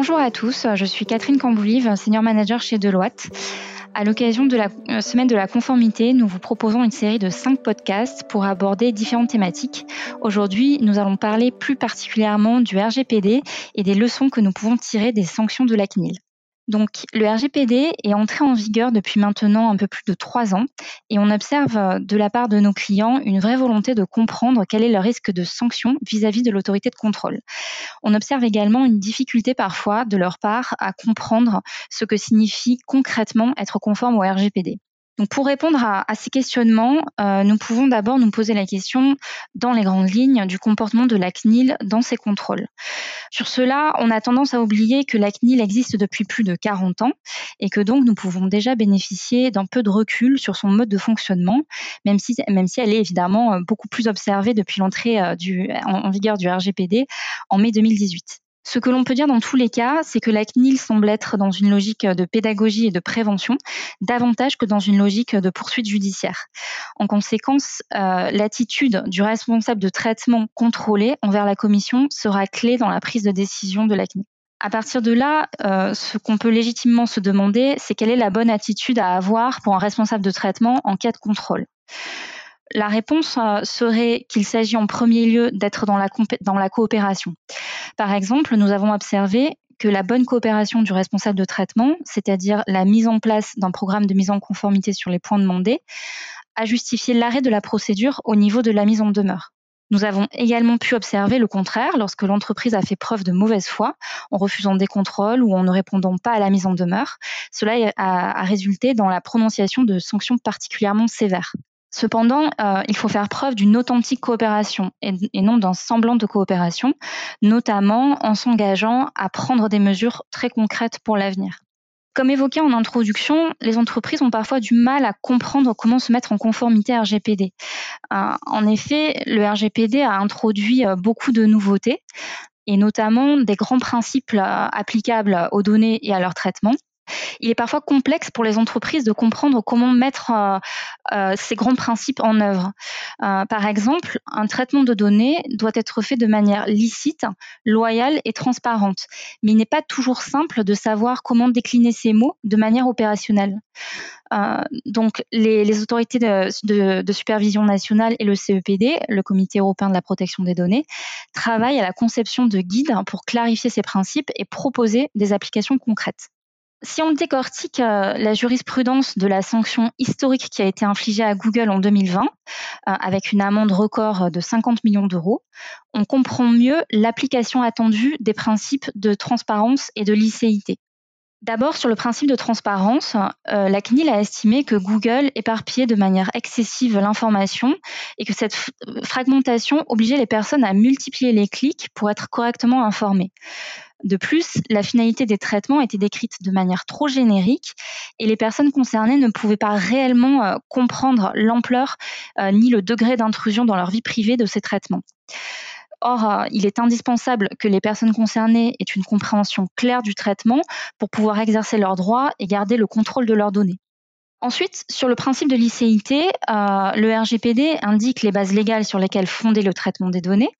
Bonjour à tous, je suis Catherine Camboulive, senior manager chez Deloitte. À l'occasion de la euh, semaine de la conformité, nous vous proposons une série de cinq podcasts pour aborder différentes thématiques. Aujourd'hui, nous allons parler plus particulièrement du RGPD et des leçons que nous pouvons tirer des sanctions de la CNIL. Donc, le RGPD est entré en vigueur depuis maintenant un peu plus de trois ans et on observe euh, de la part de nos clients une vraie volonté de comprendre quel est le risque de sanction vis-à-vis de l'autorité de contrôle. On observe également une difficulté parfois de leur part à comprendre ce que signifie concrètement être conforme au RGPD. Donc pour répondre à, ces questionnements, euh, nous pouvons d'abord nous poser la question, dans les grandes lignes, du comportement de la CNIL dans ses contrôles. Sur cela, on a tendance à oublier que la CNIL existe depuis plus de 40 ans et que donc nous pouvons déjà bénéficier d'un peu de recul sur son mode de fonctionnement, même si, même si elle est évidemment euh, beaucoup plus observée depuis l'entrée euh, en vigueur du RGPD en mai 2018. Ce que l'on peut dire dans tous les cas, c'est que la CNIL semble être dans une logique de pédagogie et de prévention davantage que dans une logique de poursuite judiciaire. En conséquence, euh, l'attitude du responsable de traitement contrôlé envers la commission sera clé dans la prise de décision de la CNIL. À partir de là, euh, ce qu'on peut légitimement se demander, c'est quelle est la bonne attitude à avoir pour un responsable de traitement en cas de contrôle. La réponse euh, serait qu'il s'agit en premier lieu d'être dans la, dans la coopération. Par exemple, nous avons observé que la bonne coopération du responsable de traitement, c'est-à-dire la mise en place d'un programme de mise en conformité sur les points demandés, a justifié l'arrêt de la procédure au niveau de la mise en demeure. Nous avons également pu observer le contraire lorsque l'entreprise a fait preuve de mauvaise foi en refusant des contrôles ou en ne répondant pas à la mise en demeure. Cela a, résulté dans la prononciation de sanctions particulièrement sévères. Cependant, euh, il faut faire preuve d'une authentique coopération et, non d'un semblant de coopération, notamment en s'engageant à prendre des mesures très concrètes pour l'avenir. Comme évoqué en introduction, les entreprises ont parfois du mal à comprendre comment se mettre en conformité RGPD. Euh, en effet, le RGPD a introduit euh, beaucoup de nouveautés et notamment des grands principes applicables aux données et à leur traitement il est parfois complexe pour les entreprises de comprendre comment mettre euh, euh, ces grands principes en œuvre. Euh, par exemple, un traitement de données doit être fait de manière licite, loyale et transparente, mais il n'est pas toujours simple de savoir comment décliner ces mots de manière opérationnelle. donc, les, autorités de, de, supervision nationale et le CEPD, le Comité européen de la protection des données, travaillent à la conception de guides pour clarifier ces principes et proposer des applications concrètes. Si on décortique euh, la jurisprudence de la sanction historique qui a été infligée à Google en 2020, euh, avec une amende record de 50 millions d'euros, on comprend mieux l'application attendue des principes de transparence et de licéité. D'abord, sur le principe de transparence, euh, la CNIL a estimé que Google éparpillait de manière excessive l'information et que cette fragmentation obligeait les personnes à multiplier les clics pour être correctement informées. De plus, la finalité des traitements était décrite de manière trop générique et les personnes concernées ne pouvaient pas réellement euh, comprendre l'ampleur euh, ni le degré d'intrusion dans leur vie privée de ces traitements. Or, euh, il est indispensable que les personnes concernées aient une compréhension claire du traitement pour pouvoir exercer leurs droits et garder le contrôle de leurs données. Ensuite, sur le principe de licéité, euh, le RGPD indique les bases légales sur lesquelles fonder le traitement des données.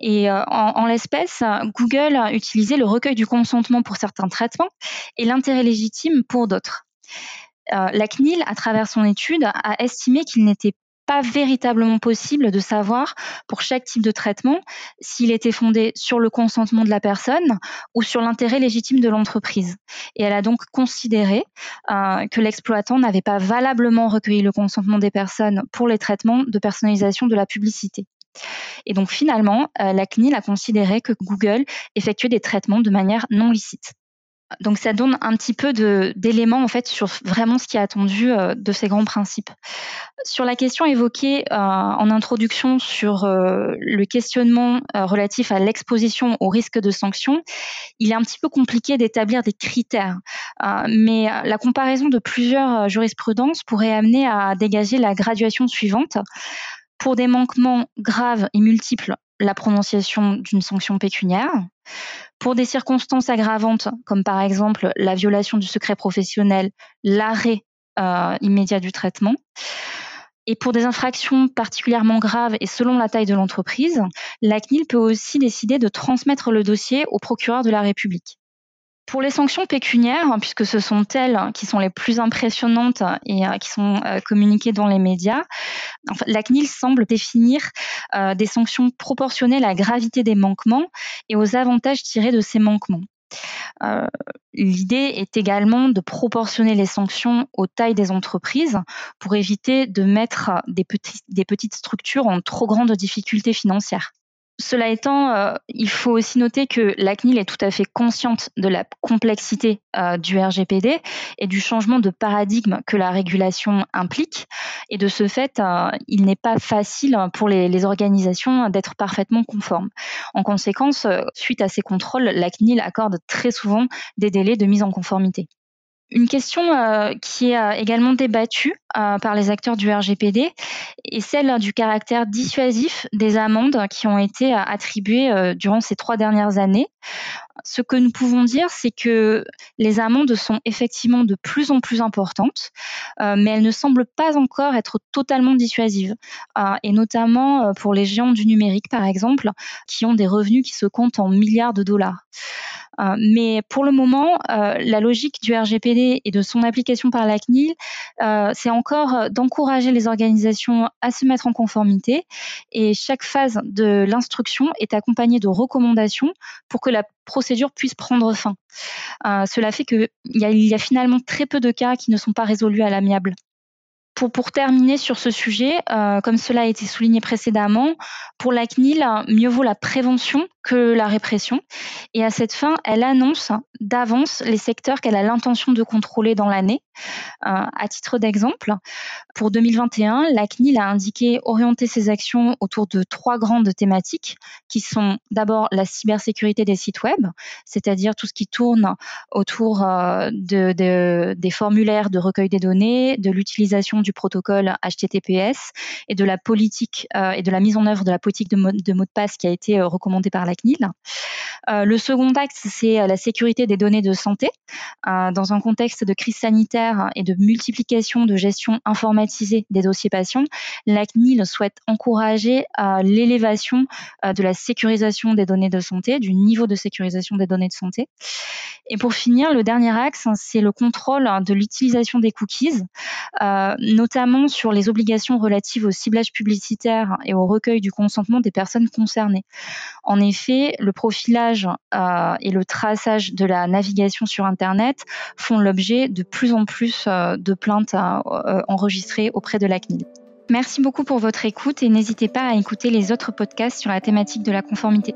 Et euh, en, l'espèce, Google a utilisé le recueil du consentement pour certains traitements et l'intérêt légitime pour d'autres. Euh, la CNIL, à travers son étude, a estimé qu'il n'était pas véritablement possible de savoir pour chaque type de traitement s'il était fondé sur le consentement de la personne ou sur l'intérêt légitime de l'entreprise. Et elle a donc considéré euh, que l'exploitant n'avait pas valablement recueilli le consentement des personnes pour les traitements de personnalisation de la publicité. Et donc finalement, euh, la CNIL a considéré que Google effectuait des traitements de manière non licite. Donc ça donne un petit peu d'éléments en fait sur vraiment ce qui est attendu euh, de ces grands principes. Sur la question évoquée euh, en introduction sur euh, le questionnement relatif à l'exposition au risque de sanction, il est un petit peu compliqué d'établir des critères, mais la comparaison de plusieurs jurisprudences pourrait amener à dégager la graduation suivante. Pour des manquements graves et multiples, la prononciation d'une sanction pécuniaire. Pour des circonstances aggravantes, comme par exemple la violation du secret professionnel, l'arrêt euh, immédiat du traitement. Et pour des infractions particulièrement graves et selon la taille de l'entreprise, la CNIL peut aussi décider de transmettre le dossier au procureur de la République. Pour les sanctions pécuniaires, puisque ce sont elles qui sont les plus impressionnantes et qui sont communiquées dans les médias, la CNIL semble définir des sanctions proportionnelles à la gravité des manquements et aux avantages tirés de ces manquements. Euh, l'idée est également de proportionner les sanctions aux tailles des entreprises pour éviter de mettre des, des petites structures en trop grandes difficultés financières. Cela étant, euh, il faut aussi noter que la CNIL est tout à fait consciente de la complexité euh, du RGPD et du changement de paradigme que la régulation implique. Et de ce fait, euh, il n'est pas facile pour les, les organisations d'être parfaitement conformes. En conséquence, suite à ces contrôles, la CNIL accorde très souvent des délais de mise en conformité. Une question euh, qui est euh, également débattue euh, par les acteurs du RGPD est celle du caractère dissuasif des amendes qui ont été attribuées durant ces trois dernières années. Ce que nous pouvons dire, c'est que les amendes sont effectivement de plus en plus importantes, mais elles ne semblent pas encore être totalement dissuasives, et notamment pour les géants du numérique, par exemple, qui ont des revenus qui se comptent en milliards de dollars. Euh, mais pour le moment, euh, la logique du RGPD et de son application par la CNIL, euh, c'est encore d'encourager les organisations à se mettre en conformité. Et chaque phase de l'instruction est accompagnée de recommandations pour que la procédure puisse prendre fin. cela fait qu'il y, y, a finalement très peu de cas qui ne sont pas résolus à l'amiable. Pour, terminer sur ce sujet, comme cela a été souligné précédemment, pour la CNIL, mieux vaut la prévention que la répression. Et à cette fin, elle annonce d'avance les secteurs qu'elle a l'intention de contrôler dans l'année. Euh, à titre d'exemple, pour 2021, la CNIL a indiqué orienter ses actions autour de trois grandes thématiques qui sont d'abord la cybersécurité des sites web, c'est-à-dire tout ce qui tourne autour euh, de, de, des formulaires de recueil des données, de l'utilisation du protocole HTTPS et de la politique euh, et de la mise en œuvre de la politique de, de, mot de passe qui a été euh, recommandée par la CNIL. Euh, le second axe, c'est la sécurité des données de santé. dans un contexte de crise sanitaire et de multiplication de gestion informatisée des dossiers patients, la CNIL souhaite encourager l'élévation de la sécurisation des données de santé, du niveau de sécurisation des données de santé. Et pour finir, le dernier axe, c'est le contrôle de l'utilisation des cookies, euh, notamment sur les obligations relatives au ciblage publicitaire et au recueil du consentement des personnes concernées. En effet, le profilage euh, et le traçage de la navigation sur Internet font l'objet de plus en plus euh, de plaintes enregistrées auprès de la CNIL. Merci beaucoup pour votre écoute et n'hésitez pas à écouter les autres podcasts sur la thématique de la conformité.